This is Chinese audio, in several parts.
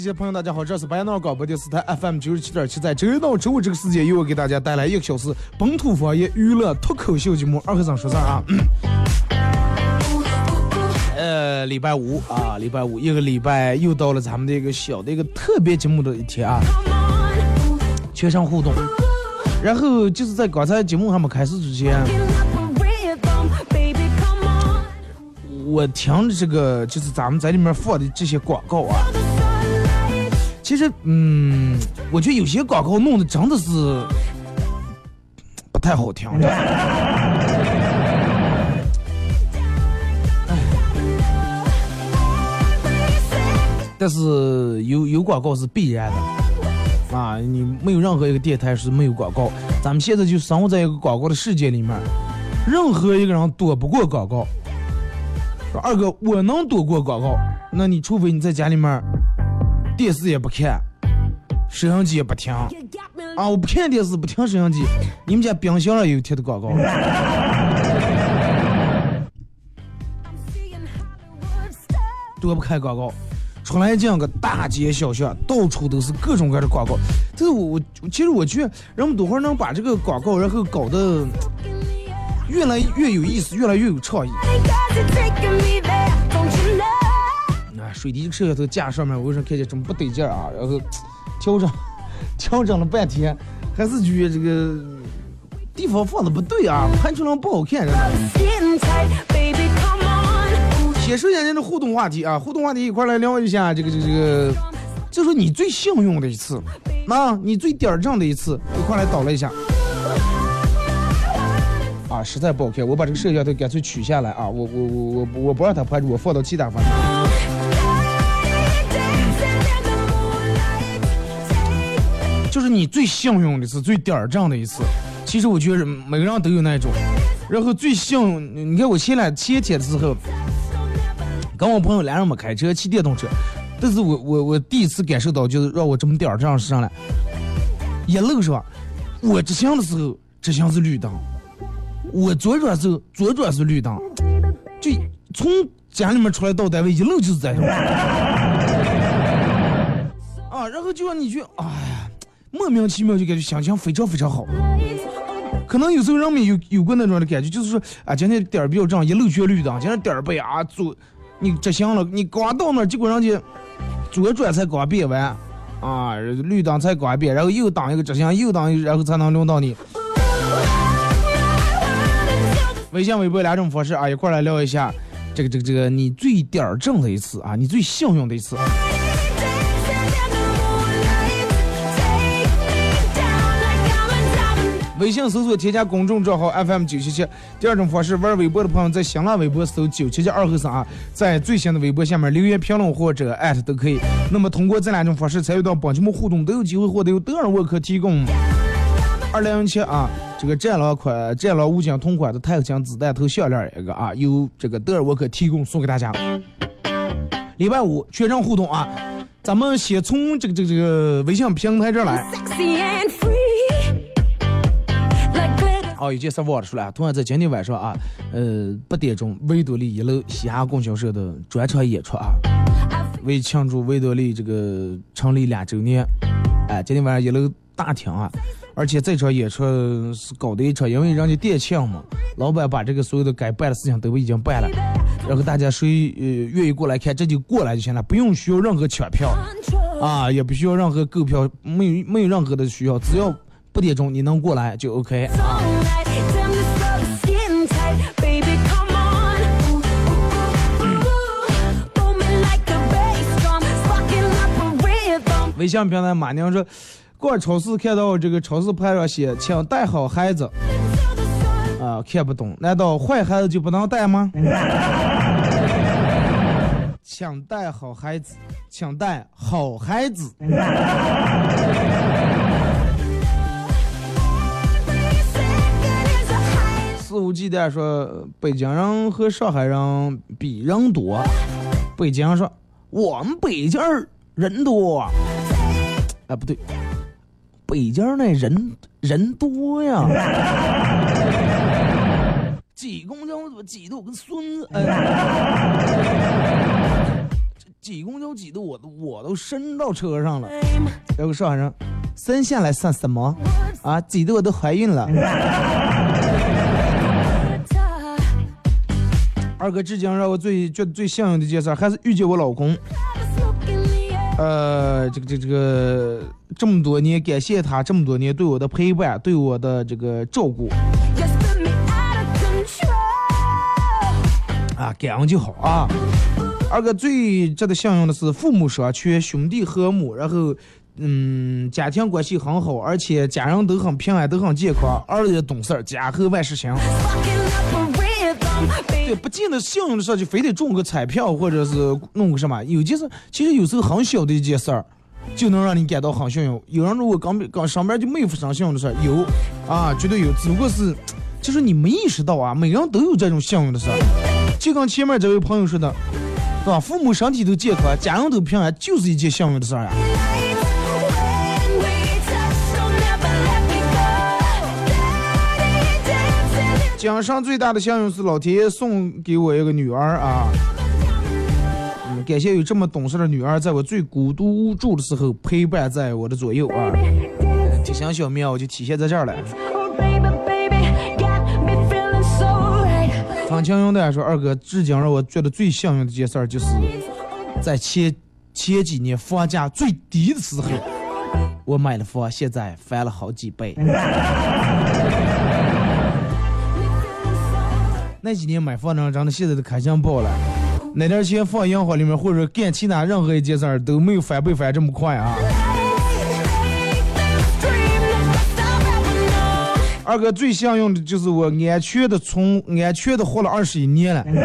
机前朋友，大家好，这是白杨广播电视台 FM 九十七点七，在周一到周五这个时间，又要给大家带来一个小时本土方言娱乐脱口秀节目《二和尚说事儿》啊。呃，礼拜五啊，礼拜五一个礼拜又到了咱们的一个小的一个特别节目的一天啊，全程互动。然后就是在刚才节目还没开始之前，我听。着这个就是咱们在里面放的这些广告啊。其实，嗯，我觉得有些广告弄的真的是不太好听。但是有有广告是必然的啊！你没有任何一个电台是没有广告。咱们现在就生活在一个广告的世界里面，任何一个人躲不过广告。二哥，我能躲过广告？那你除非你在家里面。电视也不看，摄像机也不听，啊！我不看电视，不听摄像机。你们家冰箱上有贴的广告？多不开广告，出来这样个大街小巷，到处都是各种各样的广告。但是我我其实我觉得，人们多会能把这个广告，然后搞得越来越有意思，越来越有创意。水滴摄像头架上面，我为啥看见这么不得劲啊？然后调整调整了半天，还是觉得这个地方放的不对啊，拍出来不好看。先说一下咱的互动话题啊，互动话题一块来聊一下这个这个这个，就说你最幸运的一次，那你最点儿正的一次，一块来讨论一下。啊，实在不好看，我把这个摄像头干脆取下来啊，我我我我我不让它拍，我放到其他方面。就是你最幸运的一次，最点儿正的一次。其实我觉得每个人都有那一种。然后最幸运，你看我前两前天的时候，跟我朋友俩人没开车，骑电动车，但是我我我第一次感受到，就是让我这么点儿正是上来，一路上，我直行的时候，直行是绿灯。我左转时候，左转是绿灯，就从家里面出来到单位，一路就是在这。啊，然后就让你去，哎呀，莫名其妙就感觉心情非常非常好。可能有时候人们有有过那种的感觉，就是说啊，今天点儿比较正，一路全绿灯，今天点儿背啊左，你直行了，你刚到那儿，结果人家左转才刚变完，啊，绿灯才刚变，然后又当一个直行，又当，然后才能轮到你。微信、微博两种方式啊，一块来聊一下，这个、这个、这个，你最点儿正的一次啊，你最幸运的一次。微信搜索添加公众账号 FM 九七七。第二种方式，玩微博的朋友在新浪微博搜九七七二和三啊，在最新的微博下面留言评论或者艾特都可以。那么通过这两种方式参与到本节目互动，都有机会获得由德尔沃克提供二零零七啊。这个战狼款、战狼五金同款的钛合金子弹头项链一个啊，由这个德尔沃克提供送给大家。礼拜五全程互动啊，咱们先从这个这个这个微信平台这儿来。哦，有件事忘了说了，同样在今天晚上啊，呃，八点钟维多利一楼西安供销社的专场演出啊，为庆祝维多利这个成立两周年，哎，今天晚上一楼大厅啊。而且这场演出是搞的一场，因为人家店庆嘛，老板把这个所有的该办的事情都已经办了，然后大家谁呃愿意过来看，这就过来就行了，不用需要任何抢票啊，也不需要任何购票，没有没有任何的需要，只要八点钟你能过来就 OK 啊。微信平台马娘说。逛超市看到这个超市牌上写“请带好孩子”，啊，看不懂，难道坏孩子就不能带吗？请带好孩子，请带好孩子。肆无忌惮说北京人和上海人比人多，北京人说我们北京人多，哎，不对。北京那人人多呀，挤公交怎么挤得我跟孙子？哎挤公交挤得我都我都伸到车上了。有个上海人，生下来算什么？啊，挤得我都怀孕了。二哥，至今让我最觉得最幸运的一件事，还是遇见我老公。呃，这个这这个这么多年，感谢他这么多年对我的陪伴，对我的这个照顾。啊，感恩就好啊。二哥最值得幸运的是父母双全，兄弟和睦，然后嗯，家庭关系很好，而且家人都很平安，都很健康，儿子也懂事，家和万事兴。也，不见得幸运的事就非得中个彩票或者是弄个什么，有件事其实有时候很小的一件事儿，就能让你感到很幸运。有人如果刚刚上班就没有发生幸运的事，有啊，绝对有，只不过是就是你没意识到啊，每个人都有这种幸运的事。就跟前面这位朋友说的，对吧？父母身体都健康，家人都平安，就是一件幸运的事儿呀。今生最大的幸运是老天爷送给我一个女儿啊！感谢有这么懂事的女儿，在我最孤独无助的时候陪伴在我的左右啊！体型小苗就体现在这儿了。方清勇的说：“二哥，至今让我觉得最幸运的一件事，就是在前前几年房价最低的时候，我买了房，现在翻了好几倍。”那几年买房的人真的现在都开心爆了，那点钱放银行里面或者干其他任何一件事儿都没有翻倍翻这么快啊！二哥最幸运的就是我安全的从安全的活了二十一年了。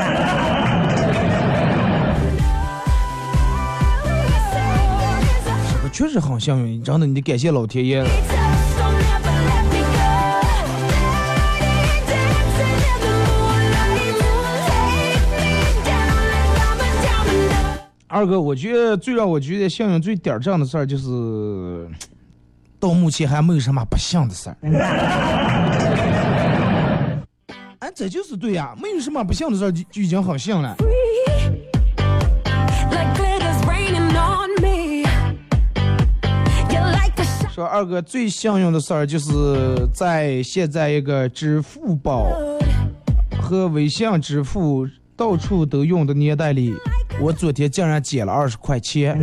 确实很幸运，真的，你得感谢老天爷。二哥，我觉得最让我觉得幸运、最点儿正的事儿，就是到目前还没有什么不幸的事儿。哎，这就是对呀，没有什么不幸的事儿，就就已经很幸了。说二哥最幸运的事儿，就是在现在一个支付宝和微信支付到处都用的年代里，我昨天竟然捡了二十块钱。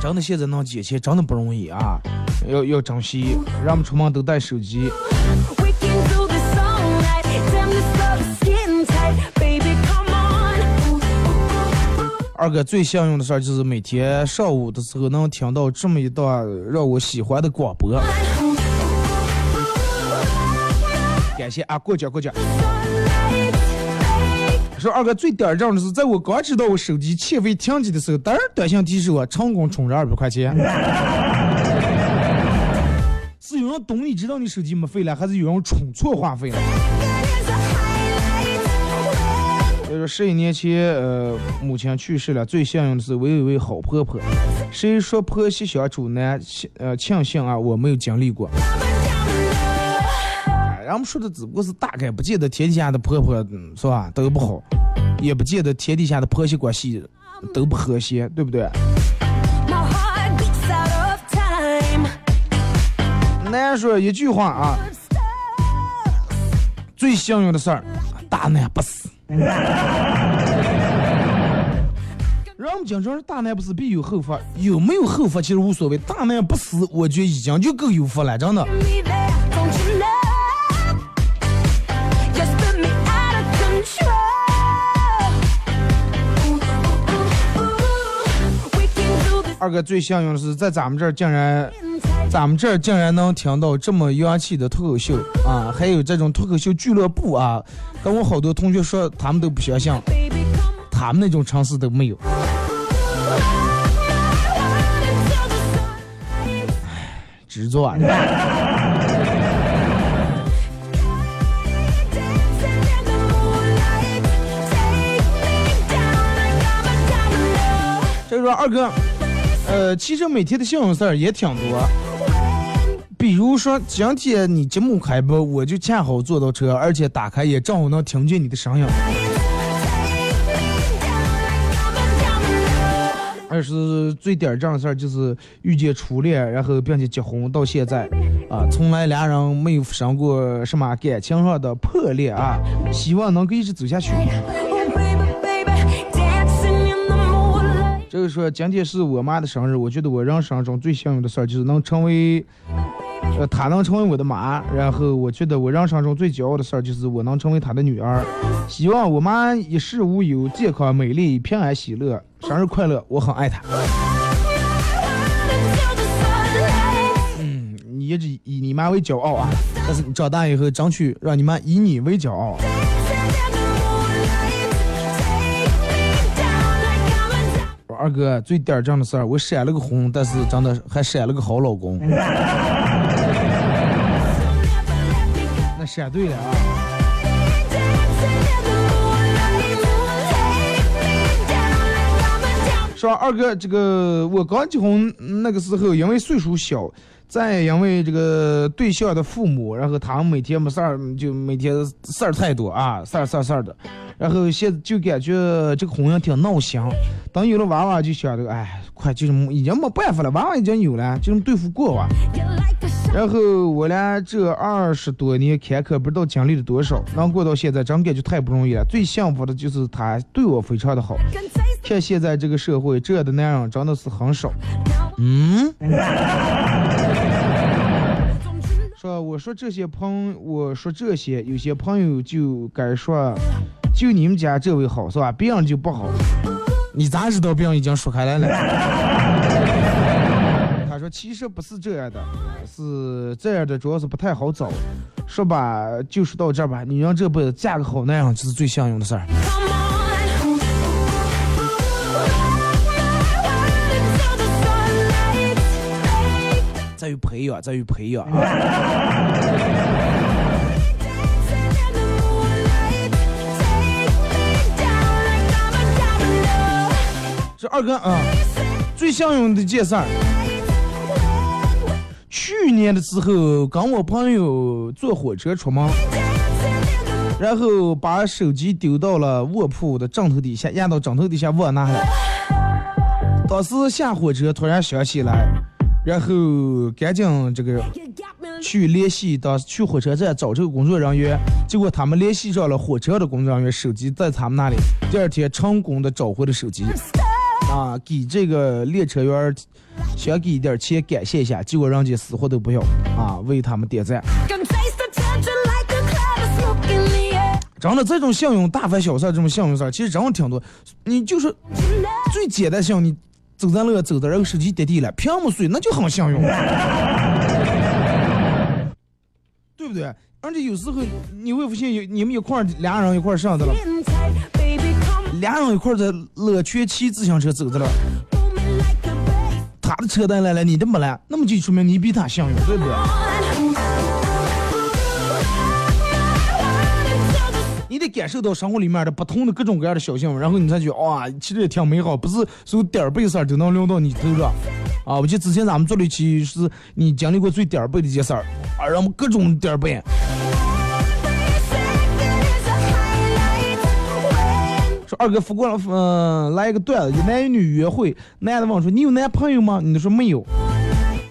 真的现在能捡钱真的不容易啊，要要珍惜，让我们出门都带手机。二哥最幸运的事就是每天上午的时候能听到这么一段让我喜欢的广播。感谢啊，过奖过奖。说二哥最点儿的是，在我刚知道我手机欠费停机的时候，当然短信提示我成功充了二百块钱。是有人懂你知道你手机没费了，还是有人充错话费了？就是十一年前，呃，母亲去世了。最幸运的是，我有一位好婆婆。谁说婆媳相处难？呃，庆幸啊，我没有经历过。人们说的只不过是大概，不见得天底下的婆婆是吧都不好，也不见得天底下的婆媳关系都不和谐，对不对？难说一句话啊，最幸运的事儿，大难不死。人们经常说大难不死必有后福，有没有后福其实无所谓，大难不死，我觉得已经就够有福了，真的。二哥最幸运的是在咱们这儿竟然，咱们这儿竟然能听到这么洋气的脱口秀啊，还有这种脱口秀俱乐部啊。跟我好多同学说，他们都不相信，他们那种城市都没有。执着。所 以说，二哥，呃，其实每天的幸运事儿也挺多。比如说，今天你节目开播，我就恰好坐到车，而且打开也正好能听见你的声音。二是最点儿正事儿，就是遇见初恋，然后并且结婚到现在，啊，从来俩人没有发生过什么感情上的破裂啊，希望能够一直走下去。就是说，今天是我妈的生日，我觉得我人生中最幸运的事儿就是能成为。呃，她能成为我的妈，然后我觉得我人生中最骄傲的事儿就是我能成为她的女儿。希望我妈一世无忧、健康美丽、平安喜乐，生日快乐！我很爱她。嗯，你一直以你妈为骄傲啊，但是你长大以后争取让你妈以你为骄傲。二哥最点儿正的事儿，我闪了个婚，但是真的还闪了个好老公。那闪对了啊！说二哥，这个我刚结婚那个时候，因为岁数小。再因为这个对象的父母，然后他们每天没事儿，就每天事儿太多啊，事儿事儿事儿的，然后现在就感觉这个婚姻挺闹心。等有了娃娃，就想着，哎，快就是已经没办法了，娃娃已经有了，就这么对付过吧。然后我俩这二十多年坎坷，不知道经历了多少，能过到现在，真感觉太不容易了。最幸福的就是他对我非常的好。看现在这个社会，这样的男人真的是很少。嗯。说我说这些朋，我说这些有些朋友就该说，就你们家这位好是吧？别人就不好。你咋知道别人已经说开来了？他说说其实不是这样的，是这样的，主要是不太好找。说吧，就说到这儿吧。女人这辈子嫁个好男人这是最幸运的事儿。在于培养，在于培养。这二哥啊，最幸运的一件事儿。去年的时候，跟我朋友坐火车出门，然后把手机丢到了卧铺的枕头底下，压到枕头底下忘拿了。当时下火车突然想起来，然后赶紧这个去联系当去火车站找这个工作人员，结果他们联系上了火车的工作人员，手机在他们那里。第二天成功的找回了手机，啊，给这个列车员想给一点钱感谢一下，结果人家死活都不要，啊，为他们点赞。真的这种幸运大凡小事，这种幸运事儿，其实真的挺多。你就是最简单信用，你走在路走的，然后手机跌地了，屏幕碎，那就很幸运，对不对？而且有时候你会发现，有你们一块儿俩人一块儿上的了，俩人一块在乐泉骑自行车走着了，他的车带来了，你的没来，那么就说明你比他幸运，对不对？你得感受到生活里面的不同的各种各样的小幸福，然后你才觉得哇，其实也挺美好，不是所有点儿背事儿都能轮到你头上。啊，我记得之前咱们做了一期，是你经历过最点儿背的一件事儿，啊，让我们各种点儿背。二哥发过来，嗯，来一个段子，一男一女约会，男的问说你有男朋友吗？女的说没有。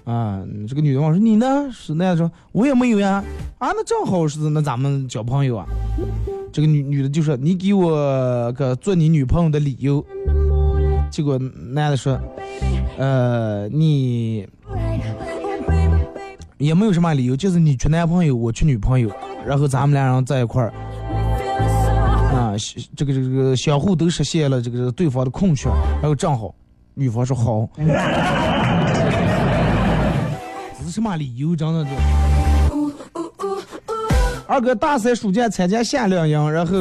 啊，这个女的问说你呢？是男的说我也没有呀。啊，那正好是那咱们交朋友啊。这个女女的就说你给我个做你女朋友的理由。结果男的说，呃，你也没有什么理由，就是你缺男朋友，我缺女朋友，然后咱们俩人在一块儿。啊，这个这个相互都实现了这个对方的空缺，然后正好，女方说好，这是什么理由？真的这。二哥大三暑假参加夏令营，然后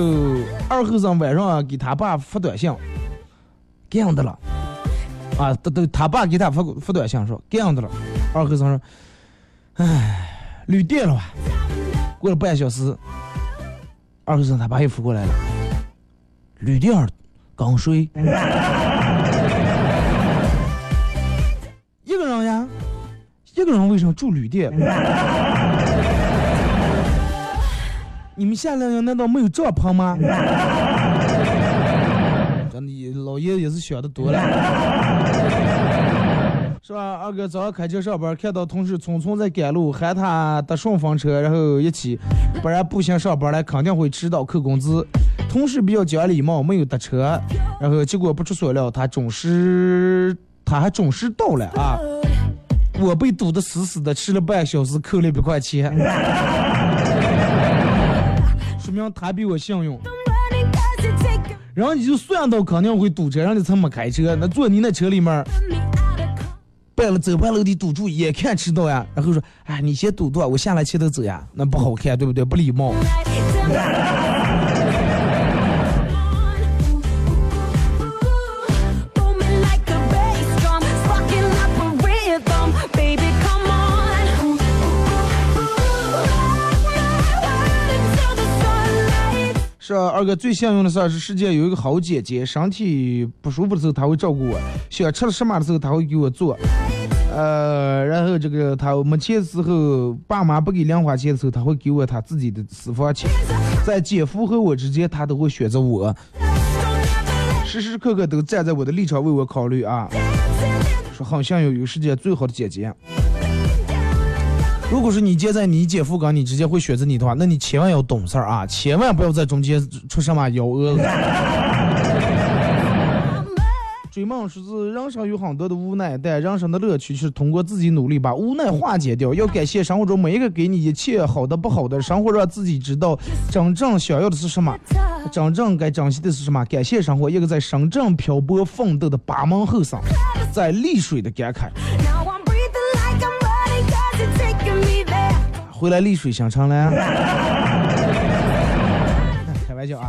二后生晚上给他爸发短信，这样的了，啊，都都他爸给他发发短信说这样的了，二后生说，唉，旅店了吧？过了半小时。二后生他爸又扶过来了，旅店刚睡，一个人呀，一个人为什么住旅店？你们夏令营难道没有帐篷吗？真的，老爷也是想的多了，是吧？二哥早上开车上班，看到同事匆匆在赶路，喊他搭顺风车，然后一起，不然步行上班来肯定会迟到扣工资。同事比较讲礼貌，没有搭车，然后结果不出所料，他准时，他还准时到了啊！我被堵得死死的，迟了半小时，扣了一百块钱。说明他比我幸运，然后你就算到肯定会堵车，让你才没开车。那坐你那车里面，半了走半路的堵住，眼看迟到呀，然后说，哎，你先堵住，我下来牵头走呀，那不好看，对不对？不礼貌。是二哥最幸运的事儿是世界有一个好姐姐，身体不舒服的时候她会照顾我，想吃了什么的时候她会给我做，呃，然后这个她没钱的时候，爸妈不给零花钱的时候，她会给我她自己的私房钱，在姐夫和我之间，她都会选择我，时时刻刻都站在我的立场为我考虑啊，说好像有有世界最好的姐姐。如果说你接在你姐夫岗你直接会选择你的话，那你千万要懂事儿啊，千万不要在中间出什么幺蛾子。追梦说是人生有很多的无奈，但人生的乐趣是通过自己努力把无奈化解掉。要感谢生活中每一个给你一切好的不好的，生活让自己知道真正想要的是什么，真正该珍惜的是什么。感谢生活，一个在深圳漂泊奋斗的八门后生，在丽水的感慨。回来丽水新城了。开玩笑啊。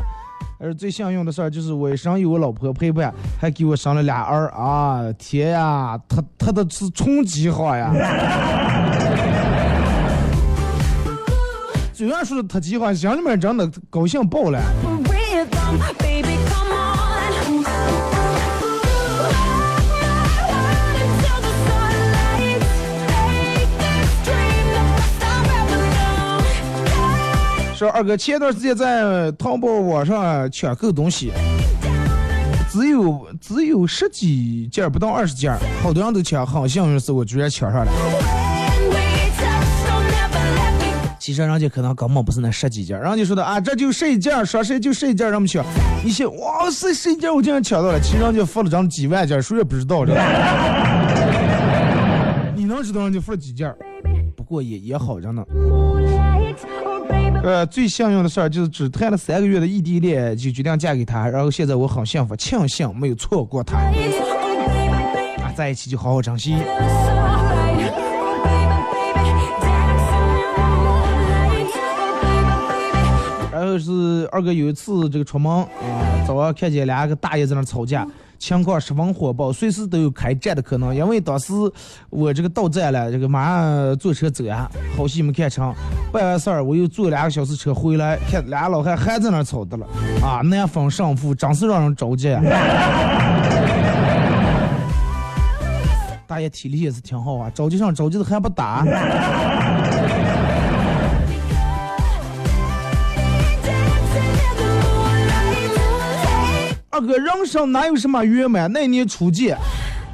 而最幸运的事儿就是我身有我老婆陪伴，还给我生了俩儿啊！天呀，他他的是冲击好呀！虽然说他计划，心里面真的高兴爆了。说二哥，前段时间在淘宝网上抢购东西，只有只有十几件，不到二十件，好多人都抢，很幸运是我居然抢上了。其实人家可能根本不是那十几件，人家说的啊，这就十一件，说谁就十一件，让我们抢。一些哇塞，十一件我竟然抢到了，其实人家付了张几万件，谁也不知道这。你能知道人家付了几件？不过也也好着呢。呃，最幸运的事儿就是只谈了三个月的异地恋就决定嫁给他，然后现在我很幸福，庆幸没有错过他。啊，在一起就好好珍惜。然后是二哥有一次这个出门，啊，早上看见两个大爷在那吵架。情况十分火爆，随时都有开战的可能。因为当时我这个到站了，这个马上坐车走呀，好戏没看成。办完事儿，我又坐两个小时车回来，看俩老汉还在那吵的了，啊，难分胜负，真是让人着急。大爷体力也是挺好啊，着急上着急的还不打。哥，人生哪有什么圆满？那年初见，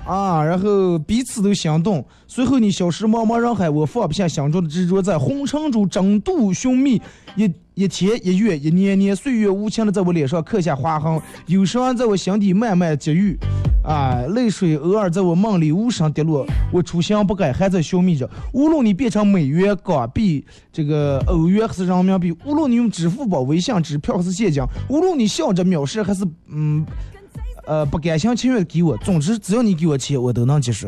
啊，然后彼此都心动。随后你消失茫茫人海，我放不下心中的执着，在红尘中争度寻觅。一一天一月一年年，岁月无情的在我脸上刻下划痕，忧伤在我心底慢慢积郁。啊，泪水偶尔在我梦里无声跌落，我初心不改，还在寻觅着。无论你变成美元、港币、这个欧元还是人民币，无论你用支付宝、微信支票还是现金，无论你笑着藐视还是嗯呃不甘心情愿给我，总之只要你给我钱，我都能接受。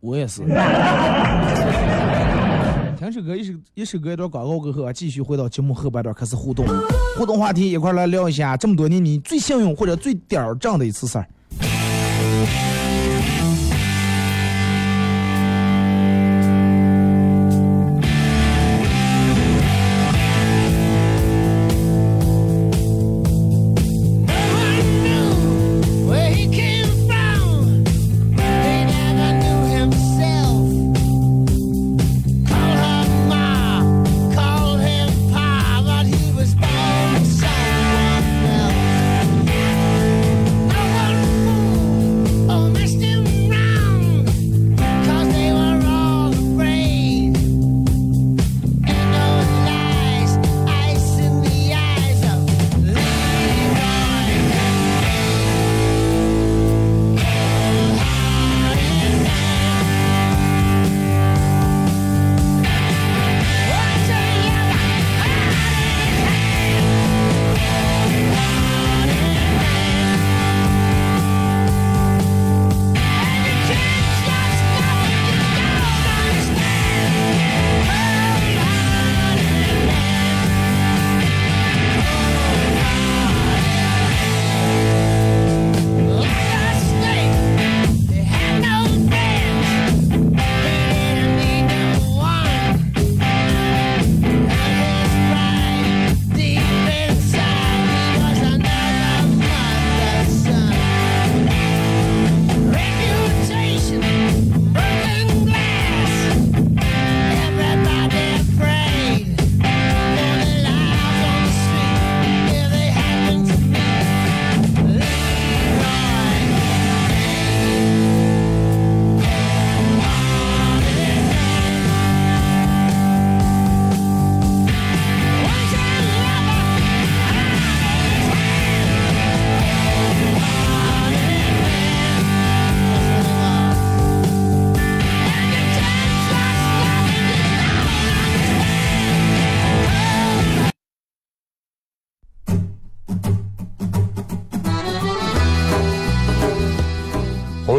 我也是。听首歌，一首一首歌一段广告过后啊，继续回到节目后半段开始互动。互动话题一块来聊一下，这么多年你最幸运或者最点儿正的一次事儿。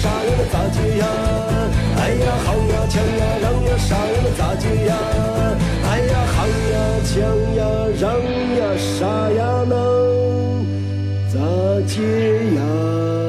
傻呀那咋接呀？哎呀，好呀，强呀，让呀，傻呀那咋接呀？哎呀，好呀，强呀，让呀，傻呀那咋接呀？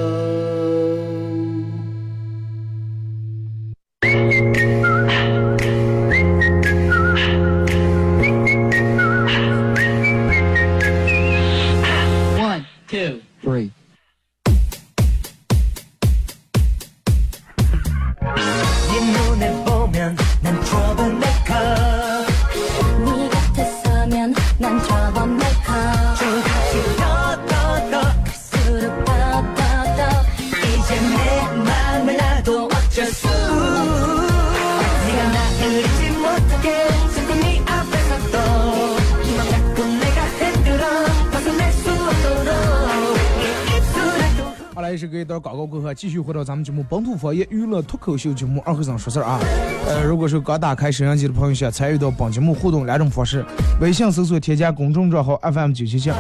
广告过后，继续回到咱们节目《本土方言娱乐脱口秀》节目二和尚说事儿啊。呃，如果是刚打开摄像机的朋友，想参与到本节目互动两种方式：微信搜索添加公众账号 FM 九七七；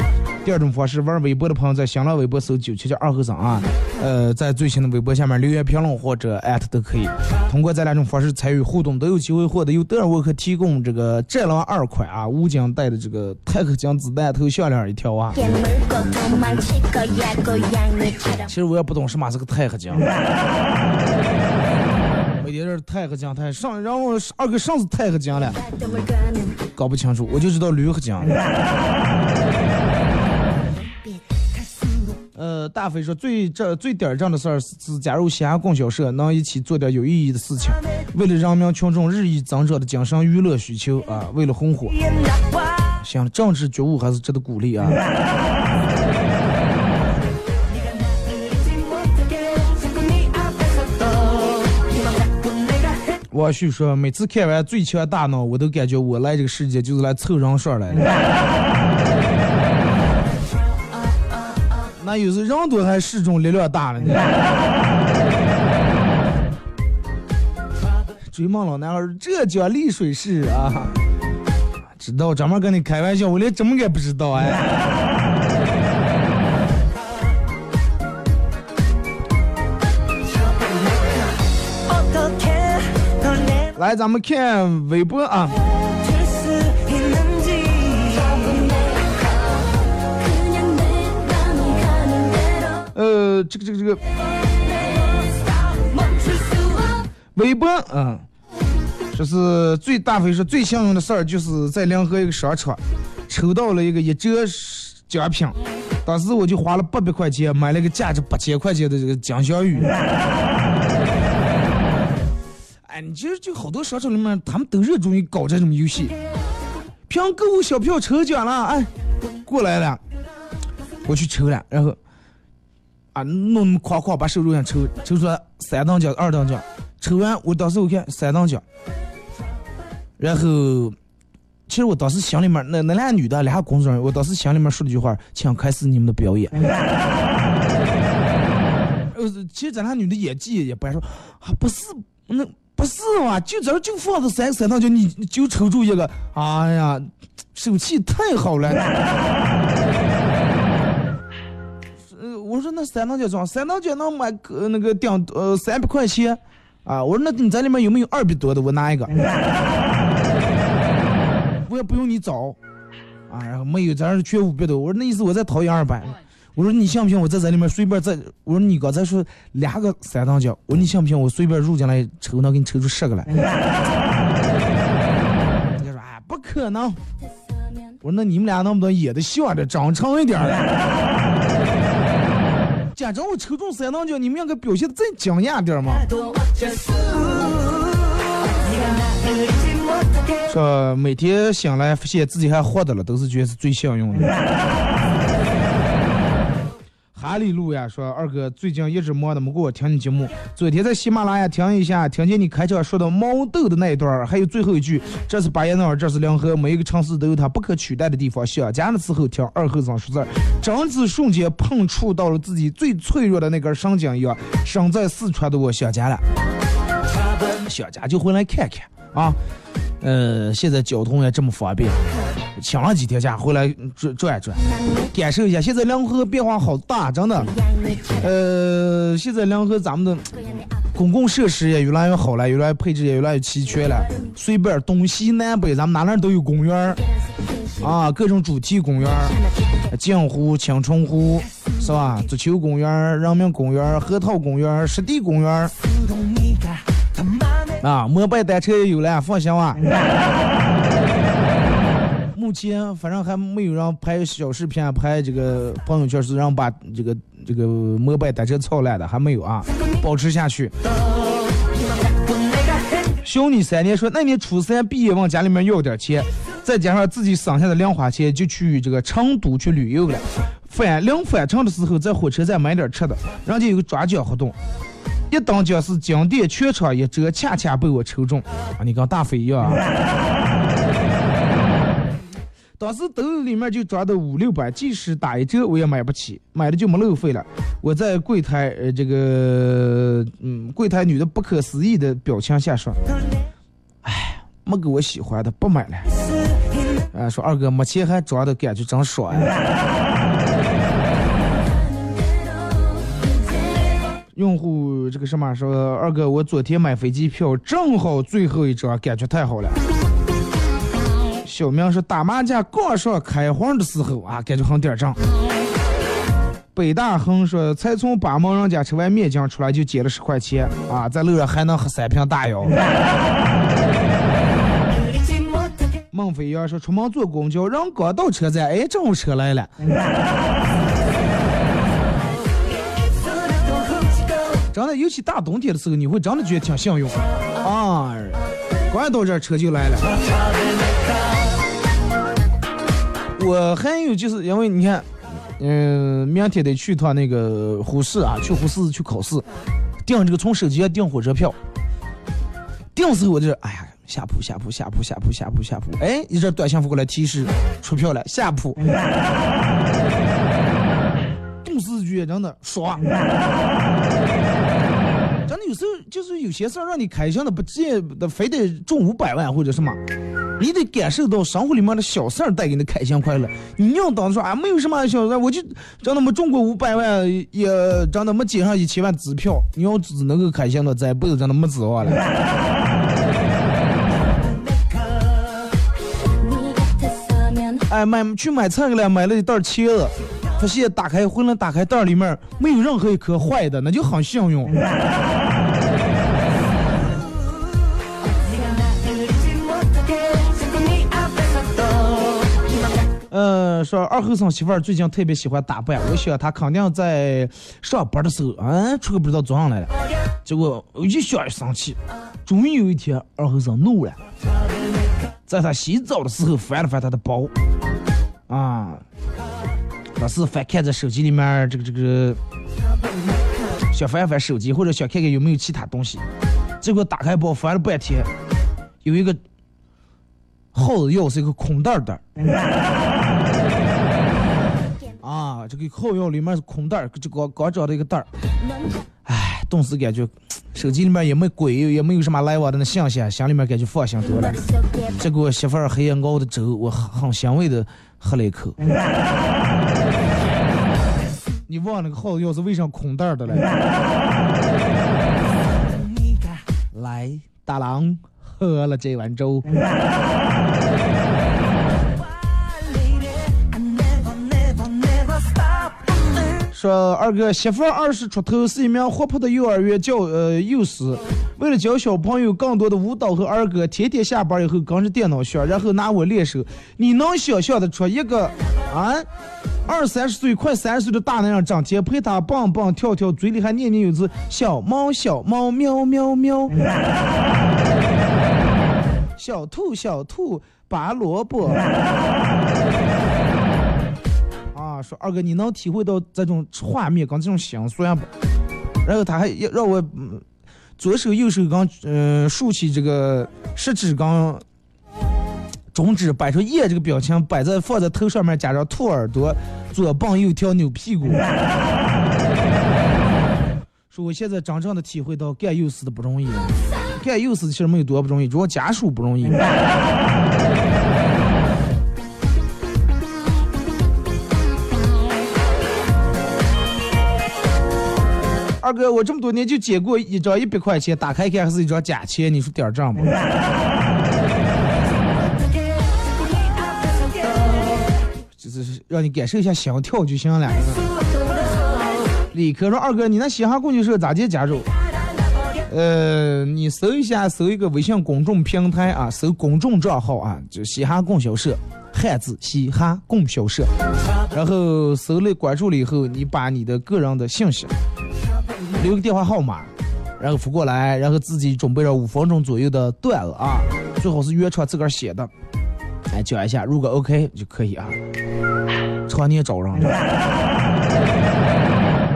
第二种方式，玩微博的朋友在新浪微博搜九七七二和尚啊。呃，在最新的微博下面留言评论或者艾特都可以。通过这两种方式参与互动，都有机会获得由德尔沃克提供这个战狼二款啊，武警带的这个钛克金子弹头项链一条啊。其实我也不懂什么是个钛合金，每天是钛合金，钛上，然后二哥上次钛合金了，搞不清楚，我就知道铝合金。呃，大飞说最这最点儿正的事儿是加入西安供销社，能一起做点有意义的事情，为了人民群众日益增长的精神娱乐需求啊，为了红火，行，政治觉悟还是值得鼓励啊。我旭说，每次看完《最强大脑》，我都感觉我来这个世界就是来凑人数来的。那有时人多还是种力量大了呢。追梦老男孩，浙江丽水市啊，知道专门跟你开玩笑，我连怎么也不知道哎。来，咱们看微博啊。呃，这个这个这个，微博啊，说是最大飞说最幸运的事儿，就是在临河一个商场抽到了一个一折奖品，当时我就花了八百块钱买了个价值八千块钱的这个金镶玉。你其实就好多商场里面，他们都热衷于搞这种游戏，凭购物小票抽奖了，哎，过来了，我去抽了，然后啊，弄那么夸夸把手榴弹抽抽出来三等奖、二等奖，抽完我当时我看三等奖，然后其实我当时心里面那那俩女的俩工作人员，我当时心里面说了句话，请开始你们的表演。呃，其实咱俩女的演技也不爱说，啊不是那。不是嘛？就这就放着三三等奖，你就抽中一个，哎呀，手气太好了。呃，我说那三等奖装，三等奖能买个那个顶呃三百块钱啊？我说那你在里面有没有二百多的？我拿一个，我也不用你找啊。然后没有，咱是缺五百多。我说那意思我再掏一二百。我说你信不信？我在这里面随便再，我说你刚才说两个三等奖，我说你信不信？我随便入进来抽，能给你抽出十个来。人家说哎，不可能。我说那你们俩能不能演的像点，长长一点？假装我抽中三等奖，你们两个表现的再惊讶点嘛？说每天醒来发现自己还活着了，都是觉得是最幸运的。哈利路亚说二哥最近一直忙的没给我听你节目，昨天在喜马拉雅听一下，听见你开场说的毛豆的那一段，还有最后一句，这是巴彦淖尔，这是临河，每一个城市都有它不可取代的地方。想家的时候听二后生说字儿，真是瞬间碰触到了自己最脆弱的那根神经一样。生在四川的我想家了，想家就回来看看啊。呃，现在交通也这么方便，请了几天假回来转转转，感受一下。现在梁河变化好大，真的。呃，现在梁河咱们的公共设施也越来越好了，越来越配置也越来越齐全了。随便东西南北，咱们哪哪都有公园啊，各种主题公园，镜湖、青春湖是吧？足球公园、人民公园儿、核桃公园、湿地公园。啊，摩拜单车也有了，放心吧。目前反正还没有人拍小视频、拍这个朋友圈是让把这个这个摩拜单车操烂的，还没有啊，保持下去。小你三年说，那年初三毕业往家里面要点钱，再加上自己省下的零花钱，就去这个成都去旅游了。返临返程的时候，在火车站买点吃的，人家有个抓奖活动。一等奖是经典全场一折，恰恰被我抽中啊！你跟大飞一样啊！当时兜里面就装的五六百，即使打一折我也买不起，买的就没路费了。我在柜台呃这个嗯柜台女的不可思议的表情下说：“哎，没给我喜欢的，不买了。”啊，说二哥没钱还装的感觉真爽呀！用户这个什么说二哥，我昨天买飞机票正好最后一张，感觉太好了。小明说打麻将刚上开黄的时候啊，感觉很点正。北大亨说才从八毛人家吃完面酱出来就捡了十块钱啊，在路上还能喝三瓶大药。孟飞扬说出门坐公交，人刚到车站，哎，正好车来了。真的，尤其大冬天的时候，你会真的觉得挺幸运啊！刚到这车就来了。我还有就是因为你看，嗯，明天得去趟那个呼市啊，去呼市去考试，订这个从手机上订火车票。订时候我就哎呀，下铺下铺下铺下铺下铺下铺，哎，一阵短信发过来提示出票了，下铺。动视剧真的爽。真的有时候就是有些事儿让你开心的不见得非得中五百万或者什么，你得感受到生活里面的小事儿带给你开心快乐。你要当说啊没有什么小事儿，我就真的没中过五百万，也真的没接上一千万支票。你要只能够开心的，这辈子真的没指望了。哎，买去买菜去了，买了一袋茄子，发现打开回来打开袋里面没有任何一颗坏的，那就很幸运。呃，说二后生媳妇儿最近特别喜欢打扮，我想她肯定在上班的时候，嗯，出个不知道做上来了。结果我一想就生气，终于有一天二后生怒了，在他洗澡的时候翻了翻他的包，啊，老是翻看着手机里面这个这个，想翻翻手机或者想看看有没有其他东西，结果打开包翻了半天，有一个耗子钥匙，一个空袋袋。这个后腰里面是空袋儿，就刚刚找的一个袋儿。唉，顿时感觉手机里面也没鬼，也没有什么来往的那信息，心里面感觉放心多了。结果媳妇儿黑夜熬的粥，我很欣慰的喝了一口。你忘那个耗子钥匙为啥空袋的了？来，大郎喝了这碗粥。说二哥媳妇二十出头，是一名活泼的幼儿园教呃幼师，为了教小朋友更多的舞蹈和儿歌，天天下班以后跟着电脑学，然后拿我练手。你能想象得出一个啊二三十岁快三十岁的大男人，整天陪他蹦蹦跳跳，嘴里还念念有词小猫小猫喵喵喵，小兔小兔拔萝卜。说二哥，你能体会到这种画面跟这种心酸不？然后他还要让我、嗯左手右手刚嗯竖起这个食指刚中指摆出耶这个表情，摆在放在头上面加上兔耳朵，左蹦右跳扭屁股。说我现在真正的体会到干幼师的不容易，干幼师其实没有多不容易，主要家属不容易。二哥，我这么多年就捡过一张一百块钱，打开看还是一张假钱，你说点儿账不？就是让你感受一下心跳就行了。李科说：“二哥，你那嘻哈供销社咋介加入？呃，你搜一下，搜一个微信公众平台啊，搜公众账号啊，就嘻哈供销社，汉字嘻哈供销社。然后搜了关注了以后，你把你的个人的信息留个电话号码，然后扶过来，然后自己准备了五分钟左右的段子啊，最好是原创自个儿写的，来，讲一下，如果 OK 就可以啊。常年找人。”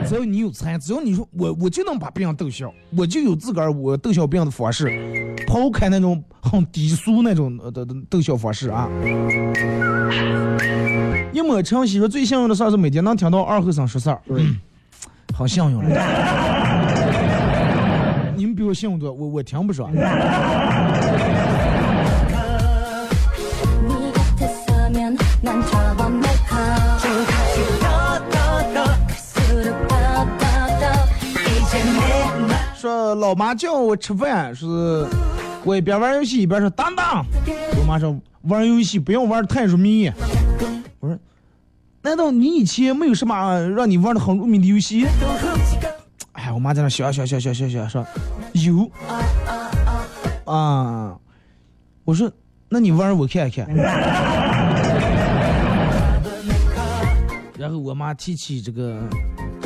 只要你有才，只要你说我我就能把别人逗笑，我就有自个儿我逗笑别人的方式，抛开那种很低俗那种的的逗笑方式啊。一抹晨曦说最幸运的事是每天能听到二后生说事儿，好幸运了，你们比我幸运多，我我听不说。说老妈叫我吃饭，是我一边玩游戏一边说当当，我妈说玩游戏不用玩太入迷。难道你以前没有什么让你玩的很入迷的游戏？哎，我妈在那笑笑笑笑笑笑说有啊。我说那你玩我看一看。然后我妈提起这个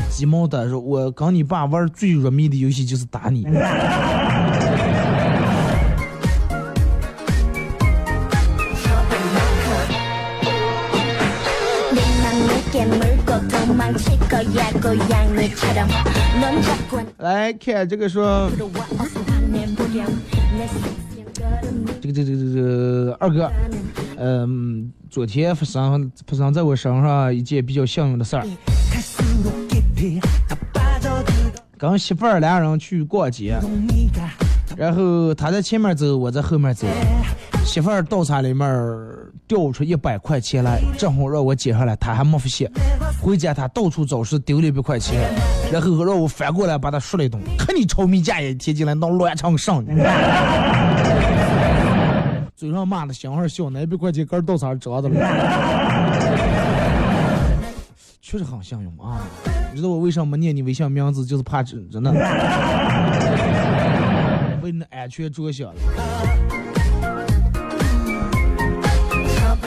鸡毛的说：“我跟你爸玩最入迷的游戏就是打你。”来看这个，说这个，这个，这个，这个二哥。嗯，昨天发生，发生在我身上一件比较幸运的事儿，跟媳妇儿俩人去逛街。然后他在前面走，我在后面走。媳妇儿倒茶里面掉出一百块钱来，正好让我捡上来，他还没发现。回家他到处找是丢了一百块钱，然后让我反过来把他说了一顿，看你炒米家也贴进来闹乱成上你。嘴上骂的，心上笑，那一百块钱跟倒茶折的了。确实很幸运啊！你知道我为什么没念你微信名字，就是怕真真的，为你的安全着想了。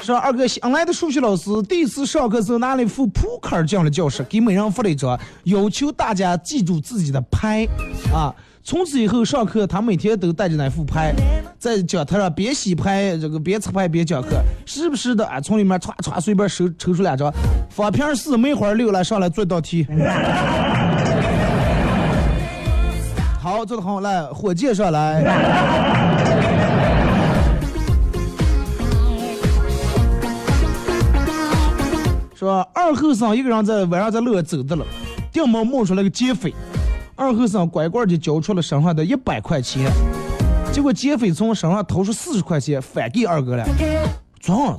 说二哥新来的数学老师第一次上课时候拿了一副扑克进了教室，给每人发了一张，要求大家记住自己的牌啊。从此以后上课，他每天都带着那副牌，在讲台上边洗牌这个边擦牌边讲课，时不时的啊从里面歘歘随便抽抽出两张，方片四梅花六来上来做一道题。好，做的好，来火箭上来。说二后生一个人在晚上在路上走的了，顶门冒出来个劫匪，二后生乖乖的交出了身上的一百块钱，结果劫匪从身上掏出四十块钱返给二哥了，装了，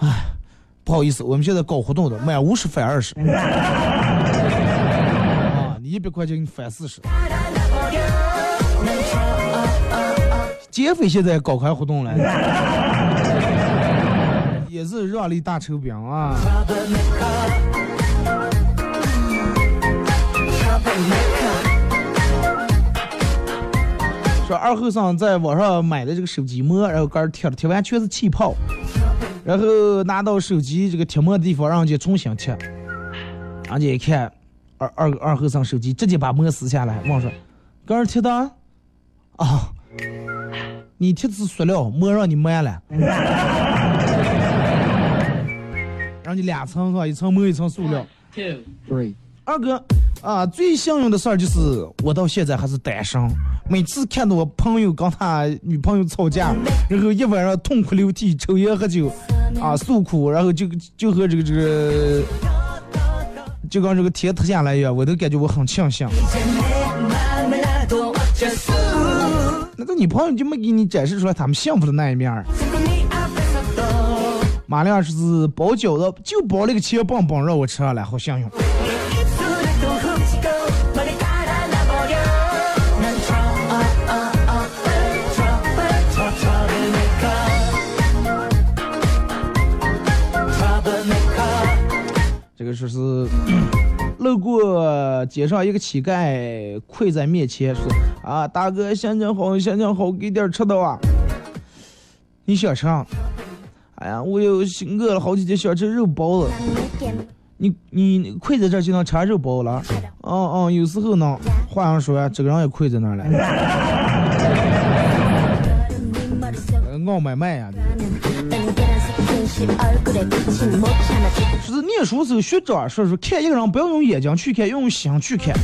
哎，不好意思，我们现在搞活动的，满五十返二十，啊，你一百块钱给你返四十，劫匪现在搞开活动了。也是让利大抽饼啊！说二后生在网上买的这个手机膜，然后杆儿贴了，贴完全是气泡，然后拿到手机这个贴膜的地方，让人家重新贴，人家一看，二二二后生手机直接把膜撕下来，问说：“杆儿贴的啊？你贴的是塑料，膜让你抹了。”然人家两层哈，一层膜一层塑料。two, three. 二哥啊，最幸运的事儿就是我到现在还是单身。每次看到我朋友跟他女朋友吵架，然后一晚上痛哭流涕，抽烟喝酒，啊诉苦，然后就就和这个这个，就跟这个天塌下来一样，我都感觉我很庆幸。那个女朋友就没给你展示出来他们幸福的那一面儿。马亮是包饺子，就包了个切棒棒让我吃上来，好幸运。这个说是街上一个乞丐跪在面前说：“啊，大哥，心情好，心情好，给点吃的啊。”你想吃啊？哎呀，我有饿了好几天，想吃肉包子。你你跪在这儿就能吃肉包子了？哦哦，有时候呢。话上说呀，这个人也跪在那儿了。傲买卖呀！说是念书时候学长说说，看一个人不要用眼睛去看，要用心去看。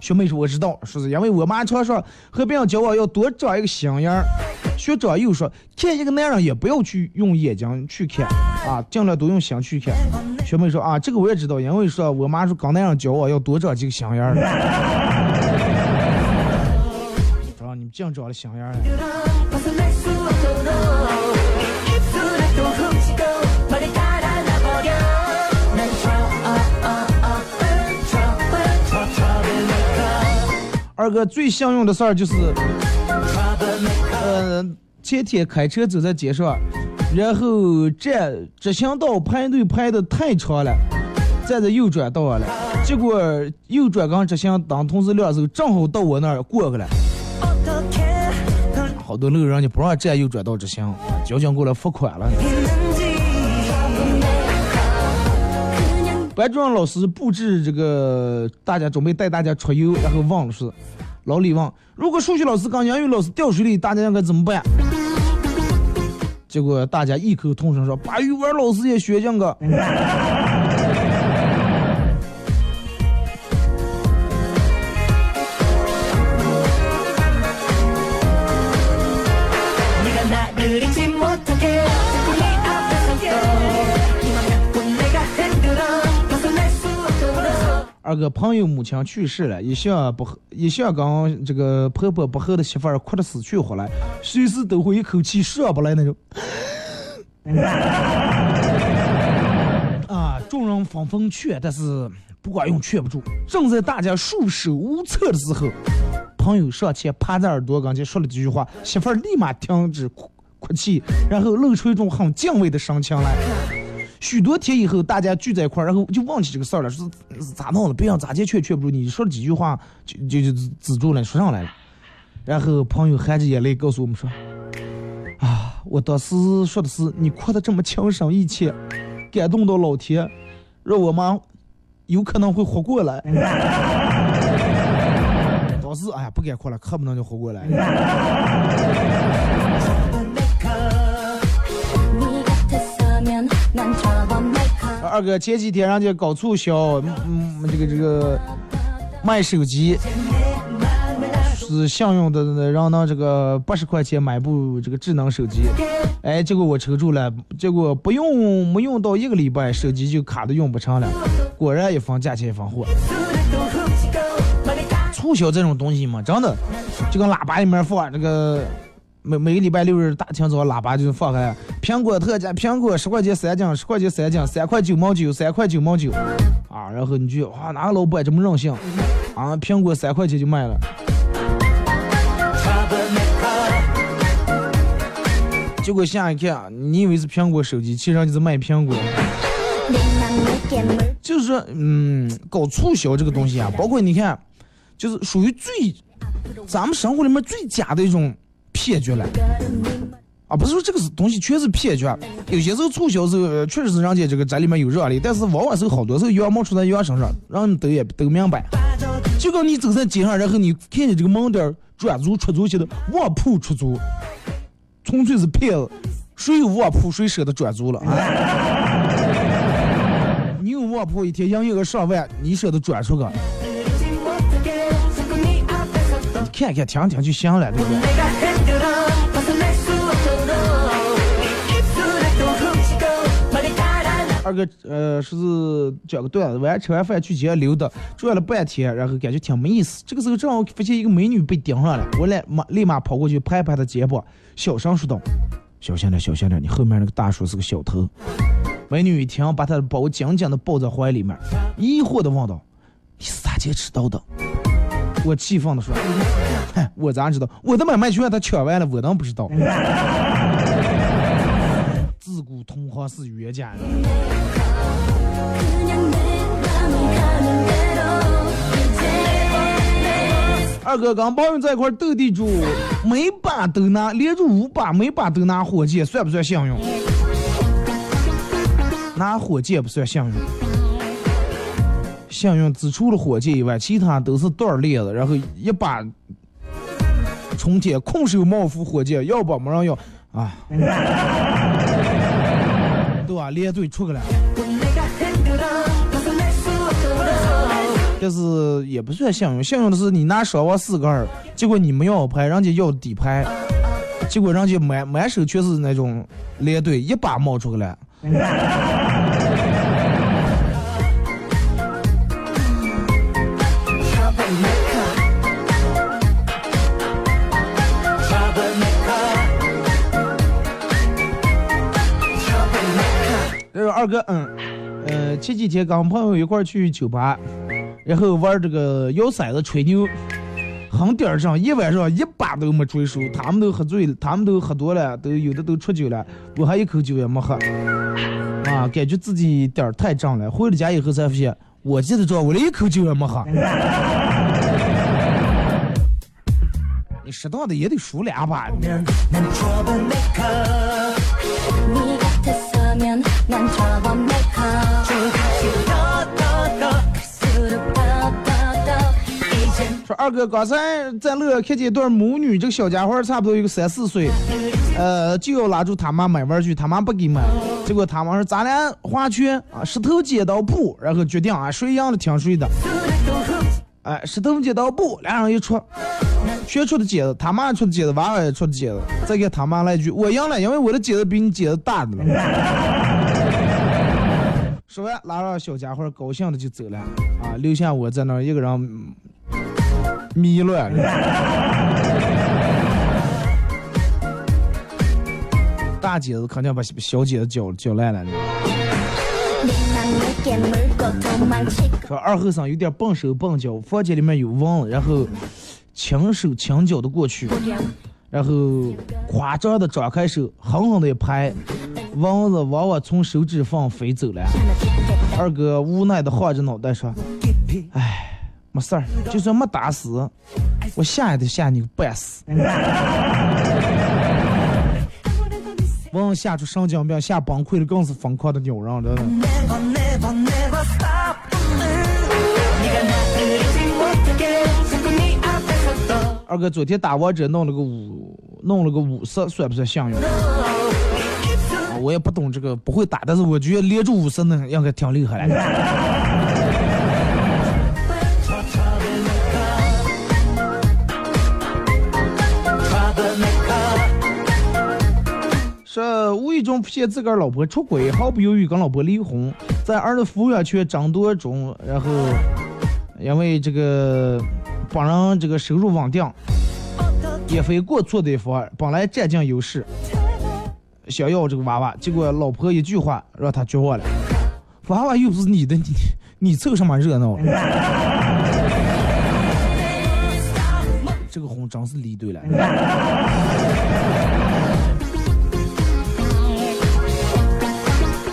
学妹说我知道，说是因为我妈常说和别人交往要多长一个心眼儿。学长又说，看一个男人也不要去用眼睛去看啊，尽量多用心去看。学妹说啊，这个我也知道，因为说我妈说跟男人交往要多长几个心眼儿。啊，你们净长了心眼儿二哥最幸运的事儿就是，呃，前天开车走在街上，然后站直行道排队排的太长了，站在右转道上了，结果右转跟直行灯同时亮时候，正好到我那儿过去了。好多路人家不让站右转道直行，交警过来罚款了。班主任老师布置这个，大家准备带大家出游，然后忘了是，老李问，如果数学老师跟英语老师掉水里，大家应该怎么办？结果大家异口同声说，把语文老师也学进去。二哥朋友母亲去世了，一向不和一向跟这个婆婆不和的媳妇儿哭得死去活来，随时都会一口气上不来那种。啊，众人纷纷劝，但是不管用，劝不住。正在大家束手无策的时候，朋友上前趴在耳朵跟前说了几句话，媳妇儿立马停止哭哭泣，然后露出一种很敬畏的神情来。许多天以后，大家聚在一块儿，然后就忘记这个事儿了，说是咋弄的？别人咋接劝劝不住你，说了几句话就就就止住了，说上来了。然后朋友含着眼泪告诉我们说：“啊，我当时说的是你哭的这么情深意切，感动到老天，让我妈有可能会活过来。”当时哎呀，不敢哭了，可不能就活过来。二哥前几天人家搞促销，嗯，这个这个卖手机，是幸运的让能这个八十块钱买部这个智能手机，哎，结果我抽中了，结果不用没用到一个礼拜，手机就卡的用不成了，果然一分价钱一分货。促销这种东西嘛，真的就跟喇叭里面放这个。每每个礼拜六日大清早，喇叭就放开，苹果特价，苹果十块钱三斤，十块钱三斤，三块九毛九，三块九毛九，啊，然后你就哇，哪个老板这么任性，啊，苹果三块钱就卖了，结果下一看，你以为是苹果手机，其实上就是卖苹果。就是说，嗯，搞促销这个东西啊，包括你看，就是属于最咱们生活里面最假的一种。骗局了啊！不是说这个是东西全是骗局，有些时候促销时候确实是人家这个这里面有热力，但是往往是好多时候羊毛出在羊身上，让你都也都明白。就跟你走在街上，然后你看见这个门店转租出租写的卧铺出租，纯粹是骗子，谁有卧铺谁舍得转租了啊？旺铺一天营业额上万，你舍得转出个？你看看听听就行了，对不对？二哥，呃，是讲个段子，晚上吃完饭去街溜达，转了半天，然后感觉挺没意思。这个时候正好发现一个美女被盯上了，我来马立马跑过去拍拍她肩膀，小声说道：“小心点，小心点，你后面那个大叔是个小偷。”美女一听，把他的包紧紧的抱在怀里面，疑惑的问道：“你是咋接知道的？”我气愤的说：“哼，我咋知道？我的买卖就让他抢完了，我当不知道。”自古同行是冤家人。二哥跟朋友在一块斗地主，每把都拿，连着五把，每把都拿火箭，算不算幸运？拿火箭不算幸运，幸运只除了火箭以外，其他都是断链子，然后一把冲天，空手冒副火箭，要不没人要啊，把？连队出去了。但是也不算幸运，幸运的是你拿双王四个二，结果你没要牌，人家要底牌，结果人家满满手全是那种连队，一把冒出来。二哥，嗯，呃，前几天跟朋友一块去酒吧。然后玩这个摇骰子吹牛，很点儿上一晚上一把都没追熟，他们都喝醉了，他们都喝多了，都有的都出酒了，我还一口酒也没喝，啊，感觉自己点儿太胀了。回了家以后才发现，我记得着我连一口酒也没喝。你适当的也得输两把。说二哥刚才在乐看见一对母女，这个小家伙差不多有个三四岁，呃，就要拉住他妈买玩具，他妈不给买，结果他妈说咱俩划拳啊，石头剪刀布，然后决定啊谁赢了听谁的，哎，石头剪刀布，俩人一出，全出的剪子，他妈出的剪子，娃娃也出的剪子，再给他妈来一句，我赢了，因为我的剪子比你剪子大的了。说完，拉上小家伙高兴的就走了，啊，留下我在那儿一个人。迷乱，大姐子肯定把小姐子搅搅烂了。说二后生有点笨手笨脚，房间里面有蚊子，然后轻手轻脚的过去，然后夸张的张开手，狠狠的一拍，蚊子往往从手指缝飞走了。二哥无奈的晃着脑袋说：“哎。”没事儿，就算没打死，我吓也得吓你个半死。王吓出神经病，吓崩溃了，更是疯狂的扭人，真的。二哥昨天打王者弄了个五，弄了个五十，算不算幸运？我也不懂这个，不会打，但是我觉得连住五十呢，应该挺厉害的。这无意中发现自个儿老婆出轨，毫不犹豫跟老婆离婚，在儿子抚养权争夺中，然后因为这个帮人这个收入稳定，也非过错的一方，本来占尽优势，想要这个娃娃，结果老婆一句话让他绝望了，娃娃又不是你的，你你凑什么热闹？这个婚真是离对了。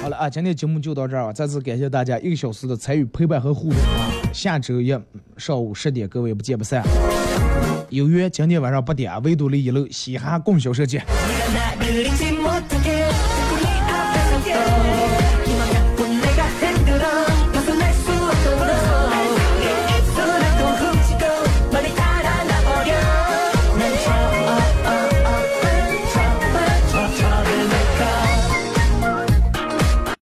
好了啊，今天节目就到这儿啊！再次感谢大家一个小时的参与、陪伴和互动啊！下周一上午十点，各位不见不散。有约今天晚上八点，维多利一楼嘻哈供销社见。